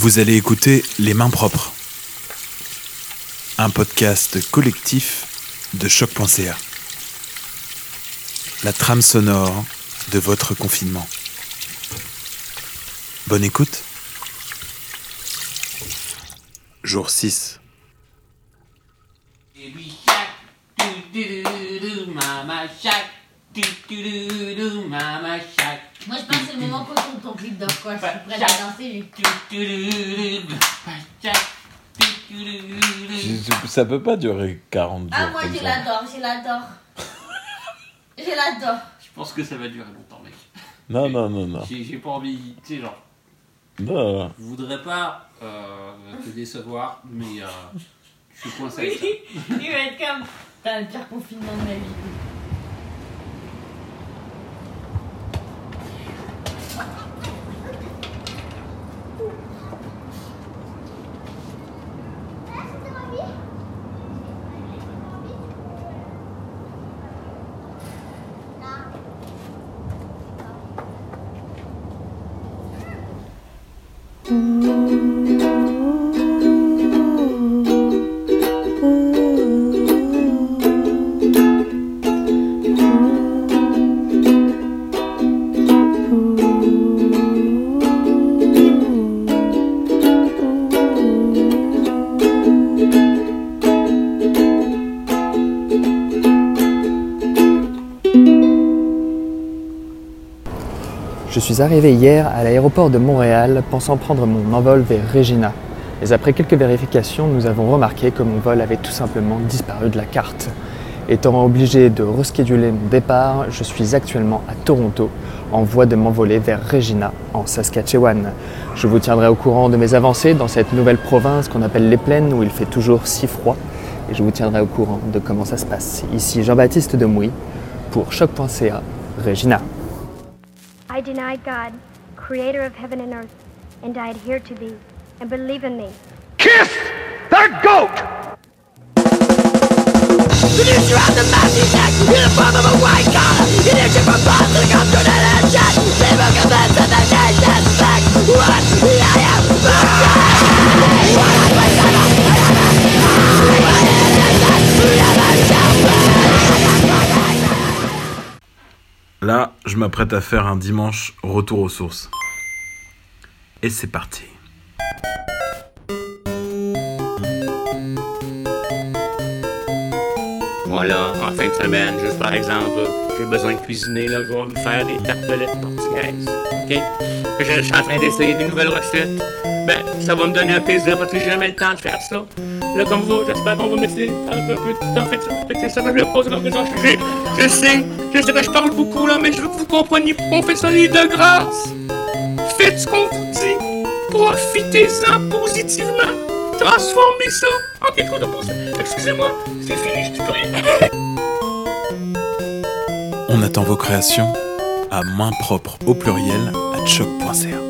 Vous allez écouter Les Mains Propres, un podcast collectif de choc.ca. La trame sonore de votre confinement. Bonne écoute. Jour 6. Baby shark, do do do do, mama shark, do do do do, mama shark. Moi je pense que c'est le moment qu'on tourne ton clip d'or quoi. Je suis prête à danser. Je- Ça peut pas durer 40 jours. Ah moi comme je ça. l'adore, je l'adore. Je l'adore. Je pense que ça va durer longtemps, mec. Non, non, non, non. J'ai j'ai pas envie, tu sais, genre, Non, je voudrais pas euh, te décevoir, mais euh, je suis coincé avec ça. Il va être comme. T'as le pire confinement de ma vie. Música Je suis arrivé hier à l'aéroport de Montréal pensant prendre mon envol vers Regina. Mais après quelques vérifications, nous avons remarqué que mon vol avait tout simplement disparu de la carte. Étant obligé de rescheduler mon départ, je suis actuellement à Toronto en voie de m'envoler vers Regina en Saskatchewan. Je vous tiendrai au courant de mes avancées dans cette nouvelle province qu'on appelle les Plaines où il fait toujours si froid et je vous tiendrai au courant de comment ça se passe. Ici Jean-Baptiste Demouy pour choc.ca Regina. I deny God, creator of heaven and earth, and I adhere to thee, and believe in thee. Kiss the goat! Seducer of the massive neck, in the form of a white collar, in a different bond, the up to the legend, people confess to the nation. Là, je m'apprête à faire un dimanche retour aux sources. Et c'est parti. Moi là, en fin de semaine, juste par exemple, j'ai besoin de cuisiner, là, je vais me faire des tartelettes portugaises. OK? Je, je suis en train d'essayer des nouvelles recettes. Ben, ça va me donner un plaisir parce que j'ai jamais le temps de faire ça. Là, comme vous, j'espère qu'on va me laisser un peu de temps. Fait que ça, je pose comme. Je, je sais, je sais que je parle beaucoup là, mais je veux que vous compreniez pourquoi on fait ça de grâce. Faites ce qu'on vous dit. Profitez-en positivement. Transformez ça en quelque chose de positif. Excusez-moi, c'est fini, je rien. On attend vos créations à main propre au pluriel à choc.ca.